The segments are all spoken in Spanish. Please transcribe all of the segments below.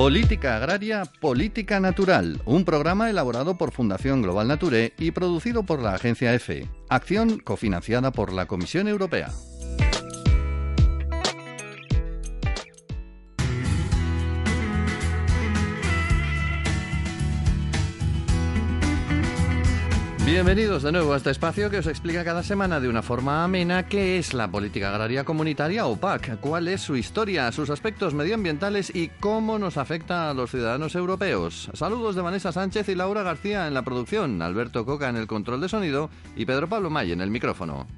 Política Agraria, Política Natural, un programa elaborado por Fundación Global Nature y producido por la agencia EFE. Acción cofinanciada por la Comisión Europea. Bienvenidos de nuevo a este espacio que os explica cada semana de una forma amena qué es la política agraria comunitaria o PAC, cuál es su historia, sus aspectos medioambientales y cómo nos afecta a los ciudadanos europeos. Saludos de Vanessa Sánchez y Laura García en la producción, Alberto Coca en el control de sonido y Pedro Pablo May en el micrófono.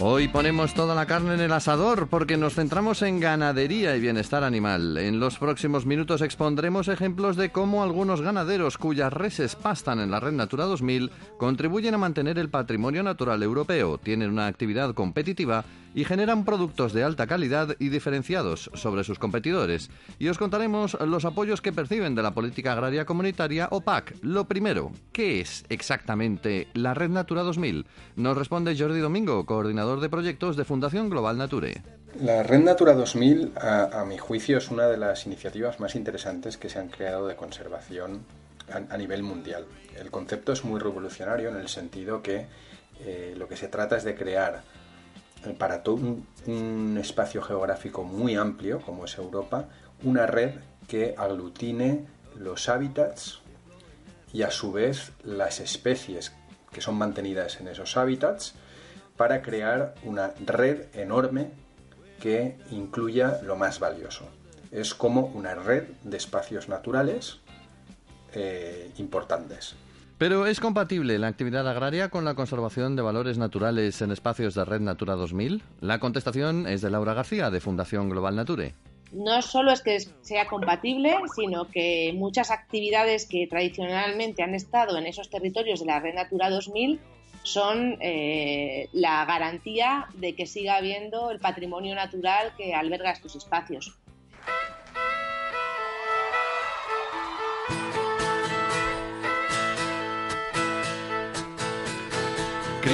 Hoy ponemos toda la carne en el asador porque nos centramos en ganadería y bienestar animal. En los próximos minutos expondremos ejemplos de cómo algunos ganaderos cuyas reses pastan en la Red Natura 2000 contribuyen a mantener el patrimonio natural europeo, tienen una actividad competitiva y generan productos de alta calidad y diferenciados sobre sus competidores. Y os contaremos los apoyos que perciben de la política agraria comunitaria o PAC. Lo primero, ¿qué es exactamente la Red Natura 2000? Nos responde Jordi Domingo, coordinador de proyectos de Fundación Global Nature. La Red Natura 2000, a, a mi juicio, es una de las iniciativas más interesantes que se han creado de conservación a, nivel mundial. El concepto es muy revolucionario en el sentido que eh, lo que se trata es de crear para todo un, espacio geográfico muy amplio, como es Europa, una red que aglutine los hábitats y a su vez las especies que son mantenidas en esos hábitats para crear una red enorme que incluya lo más valioso. Es como una red de espacios naturales eh, importantes. Pero ¿es compatible la actividad agraria con la conservación de valores naturales en espacios de Red Natura 2000? La contestación es de Laura García, de Fundación Global Nature. No solo es que sea compatible, sino que muchas actividades que tradicionalmente han estado en esos territorios de la Red Natura 2000 son eh, la garantía de que siga habiendo el patrimonio natural que alberga estos espacios.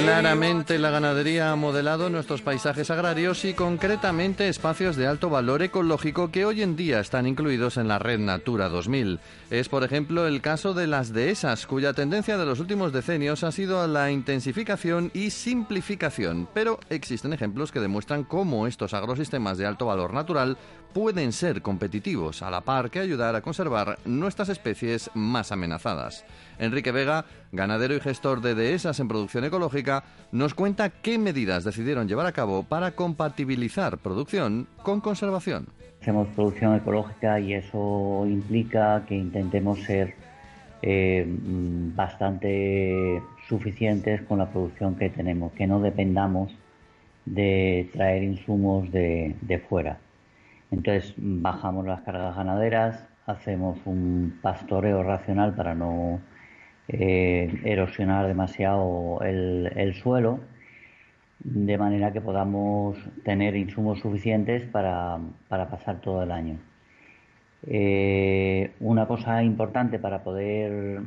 Claramente la ganadería ha modelado nuestros paisajes agrarios y concretamente espacios de alto valor ecológico que hoy en día están incluidos en la red Natura 2000. Es por ejemplo el caso de las dehesas, cuya tendencia de los últimos decenios ha sido la intensificación y simplificación, pero existen ejemplos que demuestran cómo estos agrosistemas de alto valor natural pueden ser competitivos, a la par que ayudar a conservar nuestras especies más amenazadas. Enrique Vega, ganadero y gestor de dehesas en producción ecológica, nos cuenta qué medidas decidieron llevar a cabo para compatibilizar producción con conservación. Hacemos producción ecológica y eso implica que intentemos ser eh, bastante suficientes con la producción que tenemos, que no dependamos de traer insumos de fuera. Entonces bajamos las cargas ganaderas, hacemos un pastoreo racional para no eh, erosionar demasiado el, suelo, de manera que podamos tener insumos suficientes para, pasar todo el año. Eh, una cosa importante para poder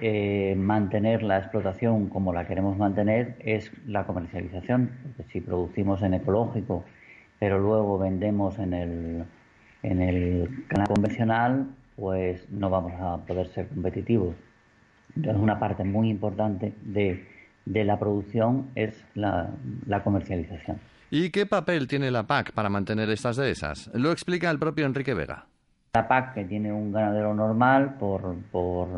eh, mantener la explotación como la queremos mantener es la comercialización. Porque si producimos en ecológico pero luego vendemos en el, en el canal convencional, pues no vamos a poder ser competitivos. Entonces, una parte muy importante de, la producción es la, comercialización. ¿Y qué papel tiene la PAC para mantener estas dehesas? Lo explica el propio Enrique Vega. La PAC, que tiene un ganadero normal por, por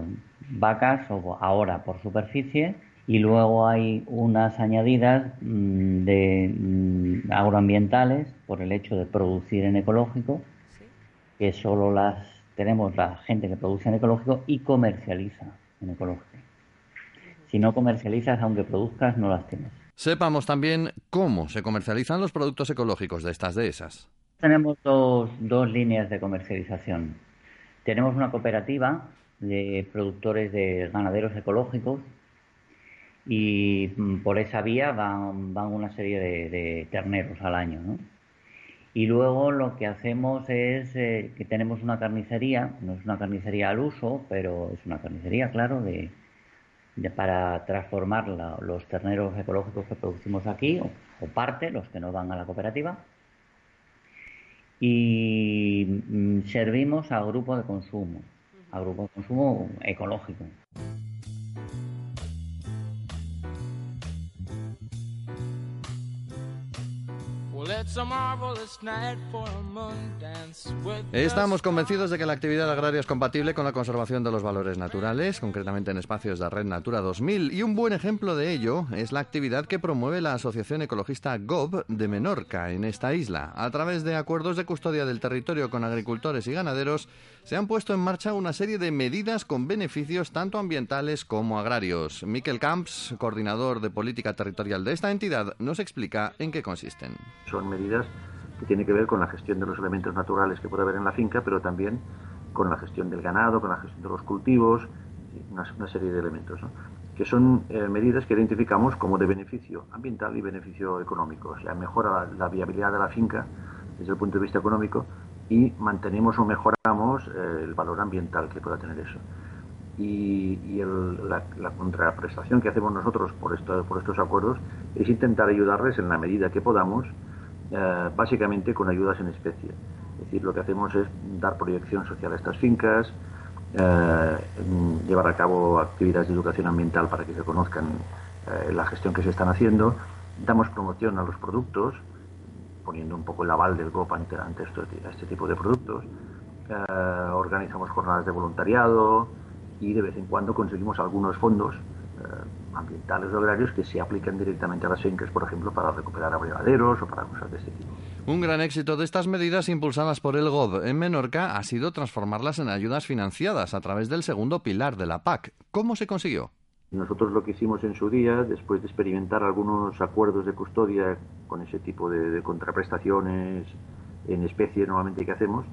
vacas o ahora por superficie, y luego hay unas añadidas mm, de mm, agroambientales por el hecho de producir en ecológico, que solo las tenemos la gente que produce en ecológico y comercializa en ecológico. Si no comercializas, aunque produzcas, no las tienes. Sepamos también cómo se comercializan los productos ecológicos de estas dehesas. Tenemos dos, dos líneas de comercialización. Tenemos una cooperativa de productores de ganaderos ecológicos y mm, por esa vía van, van una serie de, terneros al año. ¿no? Y luego lo que hacemos es eh, que tenemos una carnicería, no es una carnicería al uso, pero es una carnicería, claro, de, para transformar los terneros ecológicos que producimos aquí, o, parte, los que no van a la cooperativa, y mm, servimos a grupo de consumo, a grupo de consumo ecológico. Estamos convencidos de que la actividad agraria es compatible con la conservación de los valores naturales, concretamente en espacios de Red Natura 2000, y un buen ejemplo de ello es la actividad que promueve la Asociación Ecologista GOB de Menorca en esta isla. A través de acuerdos de custodia del territorio con agricultores y ganaderos, se han puesto en marcha una serie de medidas con beneficios tanto ambientales como agrarios. Miquel Camps, coordinador de política territorial de esta entidad, nos explica en qué consisten son medidas que tienen que ver con la gestión de los elementos naturales que puede haber en la finca, pero también con la gestión del ganado, con la gestión de los cultivos, una, serie de elementos, que son eh, medidas que identificamos como de beneficio ambiental y beneficio económico. O sea, mejora la, viabilidad de la finca desde el punto de vista económico y mantenemos o mejoramos eh, el valor ambiental que pueda tener eso. Y, la, contraprestación que hacemos nosotros por, esto, por estos acuerdos es intentar ayudarles en la medida que podamos eh, básicamente con ayudas en especie. Es decir, lo que hacemos es dar proyección social a estas fincas, eh, llevar a cabo actividades de educación ambiental para que se conozcan eh, la gestión que se están haciendo, damos promoción a los productos, poniendo un poco el aval del GOP ante, este tipo de productos, organizamos jornadas de voluntariado y de vez en cuando conseguimos algunos fondos ambientales o agrarios que se apliquen directamente a las fincas, por ejemplo, para recuperar abrevaderos o para cosas de este tipo. Un gran éxito de estas medidas impulsadas por el GOB en Menorca ha sido transformarlas en ayudas financiadas a través del segundo pilar de la PAC. ¿Cómo se consiguió? Nosotros lo que hicimos en su día, después de experimentar algunos acuerdos de custodia con ese tipo de, de contraprestaciones en especie normalmente que hacemos,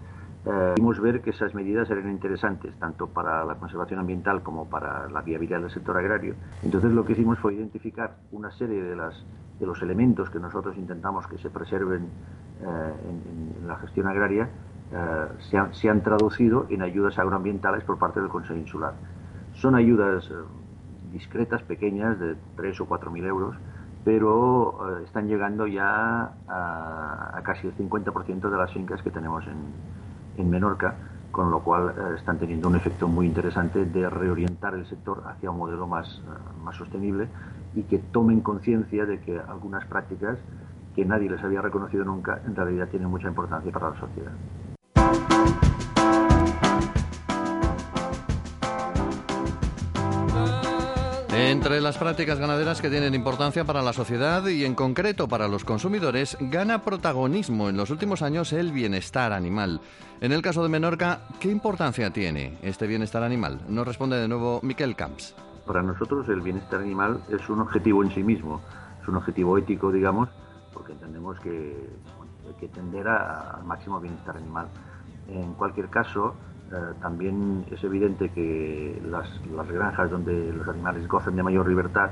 eh, ver que esas medidas eran interesantes tanto para la conservación ambiental como para la viabilidad del sector agrario. Entonces lo que hicimos fue identificar una serie de, las, de los elementos que nosotros intentamos que se preserven eh, en, la gestión agraria, eh, se, han, se, han, traducido en ayudas agroambientales por parte del Consejo Insular. Son ayudas discretas, pequeñas, de 3 o 4 mil euros, pero están llegando ya a, a casi el 50% de las fincas que tenemos en, en Menorca, con lo cual eh, están teniendo un efecto muy interesante de reorientar el sector hacia un modelo más, eh, más sostenible y que tomen conciencia de que algunas prácticas que nadie les había reconocido nunca en realidad tienen mucha importancia para la sociedad. Entre las prácticas ganaderas que tienen importancia para la sociedad y en concreto para los consumidores, gana protagonismo en los últimos años el bienestar animal. En el caso de Menorca, ¿qué importancia tiene este bienestar animal? Nos responde de nuevo Miquel Camps. Para nosotros el bienestar animal es un objetivo en sí mismo, es un objetivo ético, digamos, porque entendemos que hay que tender al máximo bienestar animal. En cualquier caso, eh, también es evidente que las, las, granjas donde los animales gozan de mayor libertad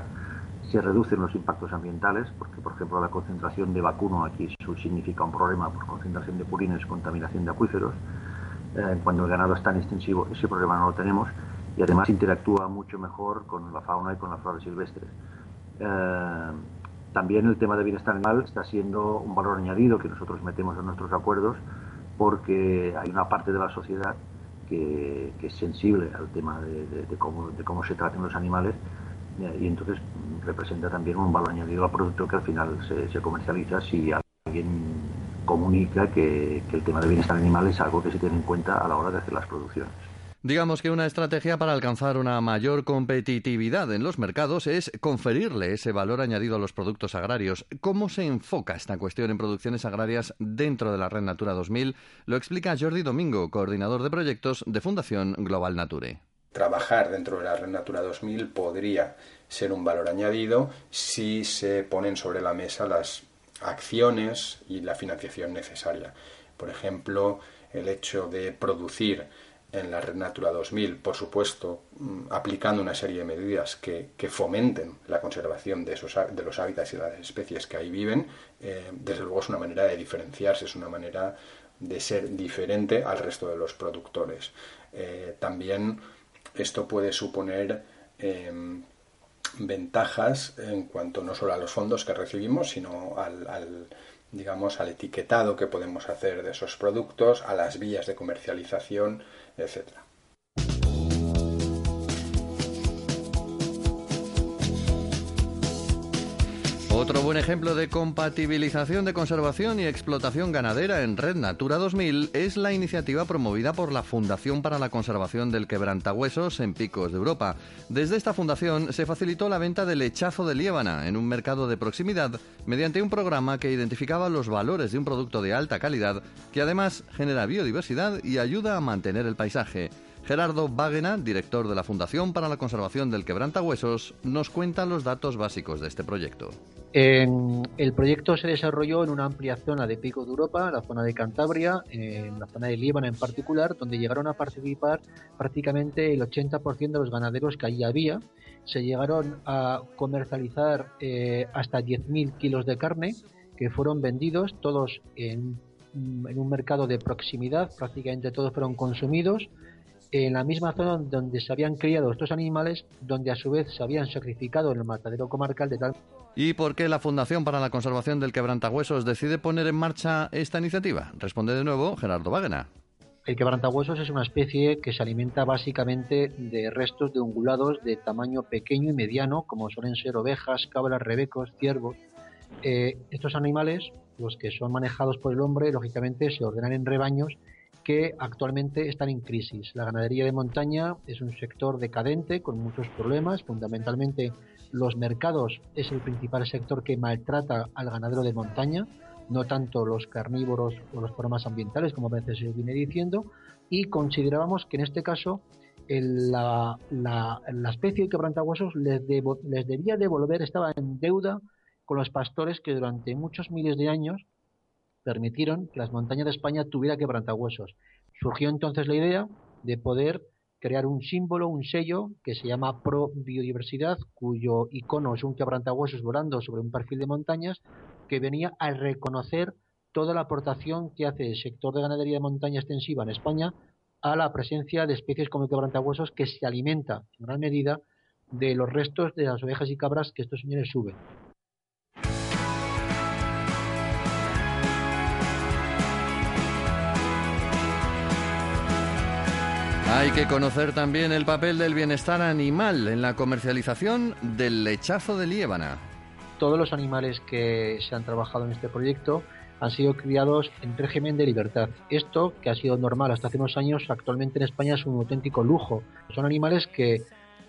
se reducen los impactos ambientales, porque por ejemplo la concentración de vacuno aquí significa un problema por concentración de purines, contaminación de acuíferos. Eh, cuando el ganado es tan extensivo, ese problema no lo tenemos y además interactúa mucho mejor con la fauna y con las flores silvestres. Eh, también el tema de bienestar animal está siendo un valor añadido que nosotros metemos en nuestros acuerdos porque hay una parte de la sociedad que, es sensible al tema de, cómo, se tratan los animales y entonces representa también un valor añadido al producto que al final se, comercializa si alguien comunica que el tema de bienestar animal es algo que se tiene en cuenta a la hora de hacer las producciones. Digamos que una estrategia para alcanzar una mayor competitividad en los mercados es conferirle ese valor añadido a los productos agrarios. ¿Cómo se enfoca esta cuestión en producciones agrarias dentro de la Red Natura 2000? Lo explica Jordi Domingo, coordinador de proyectos de Fundación Global Nature. Trabajar dentro de la Red Natura 2000 podría ser un valor añadido si se ponen sobre la mesa las acciones y la financiación necesaria. Por ejemplo, el hecho de producir en la Red Natura 2000, por supuesto, mm, aplicando una serie de medidas que, fomenten la conservación de, esos, de los hábitats y las especies que ahí viven, eh, desde luego es una manera de diferenciarse, es una manera de ser diferente al resto de los productores. Eh, también esto puede suponer em, ventajas en cuanto no solo a los fondos que recibimos, sino al, digamos, al etiquetado que podemos hacer de esos productos, a las vías de comercialización, etc. Otro buen ejemplo de compatibilización de conservación y explotación ganadera en Red Natura 2000 es la iniciativa promovida por la Fundación para la Conservación del Quebrantahuesos en Picos de Europa. Desde esta fundación se facilitó la venta del lechazo de liébana en un mercado de proximidad mediante un programa que identificaba los valores de un producto de alta calidad que además genera biodiversidad y ayuda a mantener el paisaje. Gerardo Bagena, director de la Fundación para la Conservación del Quebrantahuesos, nos cuenta los datos básicos de este proyecto. el proyecto se desarrolló en una amplia zona de Pico de Europa, la zona de Cantabria, en la zona de Líbana en particular, donde llegaron a participar prácticamente el 80% de los ganaderos que allí había. Se llegaron a comercializar eh, hasta 10.000 kilos de carne que fueron vendidos todos en un mercado de proximidad, prácticamente todos fueron consumidos en la misma zona donde se habían criado estos animales, donde a su vez se habían sacrificado en el matadero comarcal de tal. ¿Y por qué la Fundación para la Conservación del Quebrantahuesos decide poner en marcha esta iniciativa? Responde de nuevo Gerardo Wagner. El quebrantahuesos es una especie que se alimenta básicamente de restos de ungulados de tamaño pequeño y mediano, como suelen ser ovejas, cabras, rebecos, ciervos. Eh, estos animales, los que son manejados por el hombre, lógicamente se ordenan en rebaños que actualmente están en crisis. La ganadería de montaña es un sector decadente con muchos problemas, fundamentalmente los mercados es el principal sector que maltrata al ganadero de montaña, no tanto los carnívoros o los problemas ambientales, como a veces se viene diciendo, y considerábamos que en este caso la, especie de quebrantahuesos les, les debía devolver, estaba en deuda con los pastores que durante muchos miles de años permitieron que las montañas de España tuviera quebrantahuesos. Surgió entonces la idea de poder crear un símbolo, un sello que se llama Pro Biodiversidad, cuyo icono es un quebrantahuesos volando sobre un perfil de montañas, que venía a reconocer toda la aportación que hace el sector de ganadería de montaña extensiva en España a la presencia de especies como el quebrantahuesos que se alimenta en gran medida de los restos de las ovejas y cabras que estos señores suben. Hay que conocer también el papel del bienestar animal en la comercialización del lechazo de liébana. Todos los animales que se han trabajado en este proyecto han sido criados en régimen de libertad. Esto, que ha sido normal hasta hace unos años, actualmente en España es un auténtico lujo. Son animales que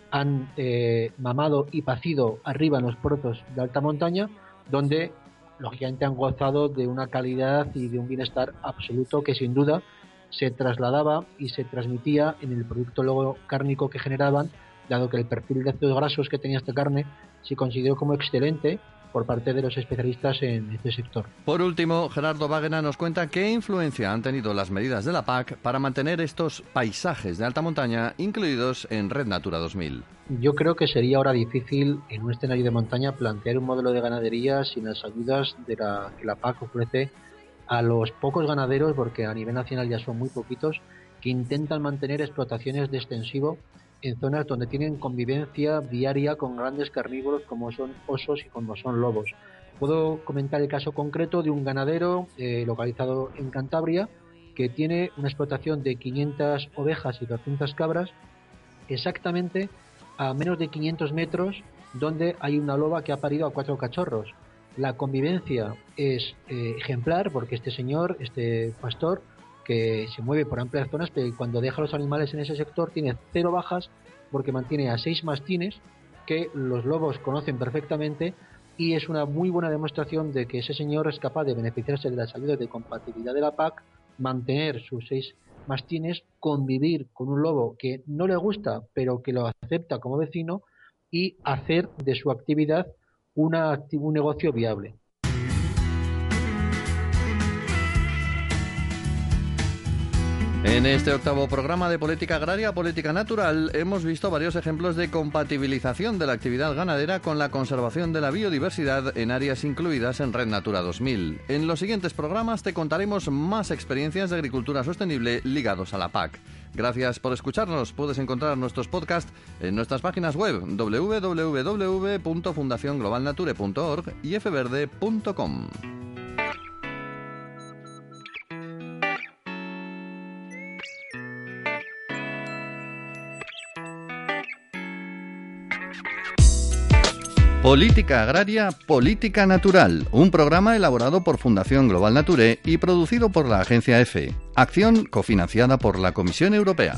han eh, mamado y pacido arriba en los puertos de alta montaña, donde lógicamente han gozado de una calidad y de un bienestar absoluto que sin duda se trasladaba y se transmitía en el producto luego cárnico que generaban, dado que el perfil de ácidos grasos que tenía esta carne se consideró como excelente por parte de los especialistas en este sector. Por último, Gerardo Wagner nos cuenta qué influencia han tenido las medidas de la PAC para mantener estos paisajes de alta montaña incluidos en Red Natura 2000. Yo creo que sería ahora difícil en un escenario de montaña plantear un modelo de ganadería sin las ayudas de la, que la PAC ofrece a los pocos ganaderos, porque a nivel nacional ya son muy poquitos, que intentan mantener explotaciones de extensivo en zonas donde tienen convivencia diaria con grandes carnívoros como son osos y como son lobos. Puedo comentar el caso concreto de un ganadero eh, localizado en Cantabria que tiene una explotación de 500 ovejas y 200 cabras exactamente a menos de 500 metros donde hay una loba que ha parido a cuatro cachorros la convivencia es eh, ejemplar porque este señor, este pastor, que se mueve por amplias zonas, pero cuando deja los animales en ese sector tiene cero bajas porque mantiene a seis mastines que los lobos conocen perfectamente y es una muy buena demostración de que ese señor es capaz de beneficiarse de las ayudas de compatibilidad de la PAC, mantener sus seis mastines, convivir con un lobo que no le gusta pero que lo acepta como vecino y hacer de su actividad un negocio viable. En este octavo programa de Política Agraria, Política Natural, hemos visto varios ejemplos de compatibilización de la actividad ganadera con la conservación de la biodiversidad en áreas incluidas en Red Natura 2000. En los siguientes programas te contaremos más experiencias de agricultura sostenible ligados a la PAC. Gracias por escucharnos. Puedes encontrar nuestros podcasts en nuestras páginas web www.fundacionglobalnature.org y fverde.com. Política Agraria, Política Natural, un programa elaborado por Fundación Global Nature y producido por la agencia EFE, acción cofinanciada por la Comisión Europea.